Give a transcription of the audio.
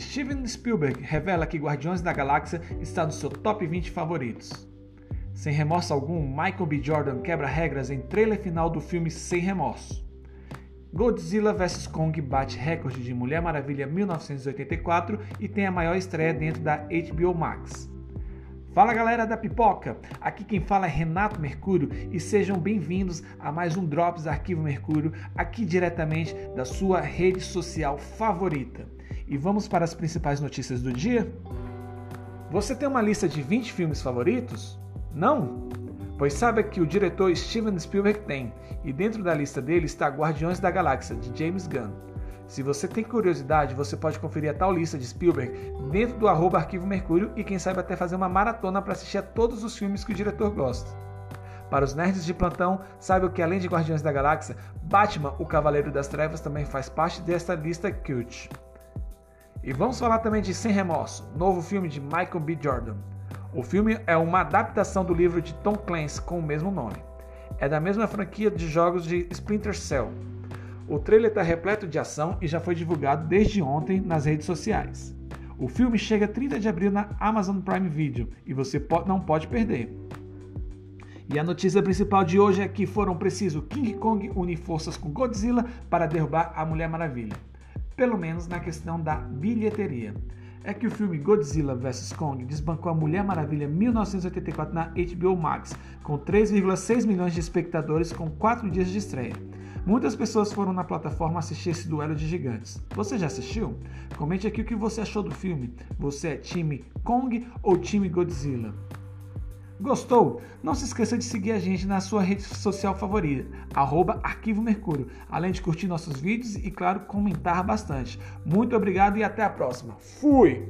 Steven Spielberg revela que Guardiões da Galáxia está no seu top 20 favoritos. Sem remorso algum, Michael B. Jordan quebra regras em trailer final do filme Sem Remorso. Godzilla vs Kong bate recorde de Mulher Maravilha 1984 e tem a maior estreia dentro da HBO Max. Fala galera da pipoca! Aqui quem fala é Renato Mercúrio e sejam bem-vindos a mais um Drops Arquivo Mercúrio, aqui diretamente da sua rede social favorita. E vamos para as principais notícias do dia? Você tem uma lista de 20 filmes favoritos? Não? Pois saiba que o diretor Steven Spielberg tem, e dentro da lista dele está Guardiões da Galáxia, de James Gunn. Se você tem curiosidade, você pode conferir a tal lista de Spielberg dentro do arroba Arquivo Mercúrio e quem sabe até fazer uma maratona para assistir a todos os filmes que o diretor gosta. Para os nerds de plantão, saiba que além de Guardiões da Galáxia, Batman, o Cavaleiro das Trevas, também faz parte desta lista cult. E vamos falar também de Sem Remorso, novo filme de Michael B. Jordan. O filme é uma adaptação do livro de Tom Clancy com o mesmo nome. É da mesma franquia de jogos de Splinter Cell, o trailer está repleto de ação e já foi divulgado desde ontem nas redes sociais. O filme chega 30 de abril na Amazon Prime Video e você não pode perder. E a notícia principal de hoje é que foram precisos King Kong unir forças com Godzilla para derrubar a Mulher Maravilha. Pelo menos na questão da bilheteria. É que o filme Godzilla vs Kong desbancou a Mulher Maravilha 1984 na HBO Max, com 3,6 milhões de espectadores com 4 dias de estreia. Muitas pessoas foram na plataforma assistir esse duelo de gigantes. Você já assistiu? Comente aqui o que você achou do filme. Você é time Kong ou time Godzilla? Gostou? Não se esqueça de seguir a gente na sua rede social favorita, arroba Arquivo Mercúrio, além de curtir nossos vídeos e, claro, comentar bastante. Muito obrigado e até a próxima. Fui!